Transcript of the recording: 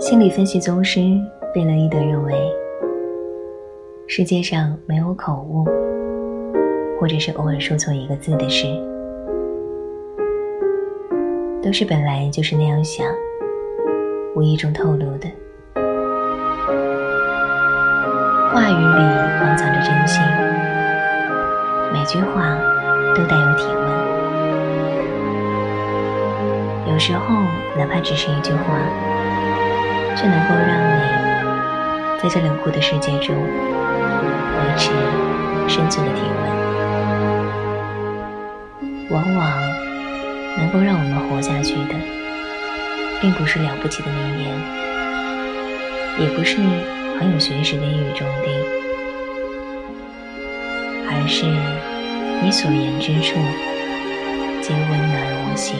心理分析宗师贝勒伊德认为，世界上没有口误，或者是偶尔说错一个字的事，都是本来就是那样想，无意中透露的。话语里包藏着真心，每句话都带有体温。有时候，哪怕只是一句话，却能够让你在这冷酷的世界中维持生存的体温。往往能够让我们活下去的，并不是了不起的名言，也不是。很有学识的一语中的，而是你所言之处皆温暖我心。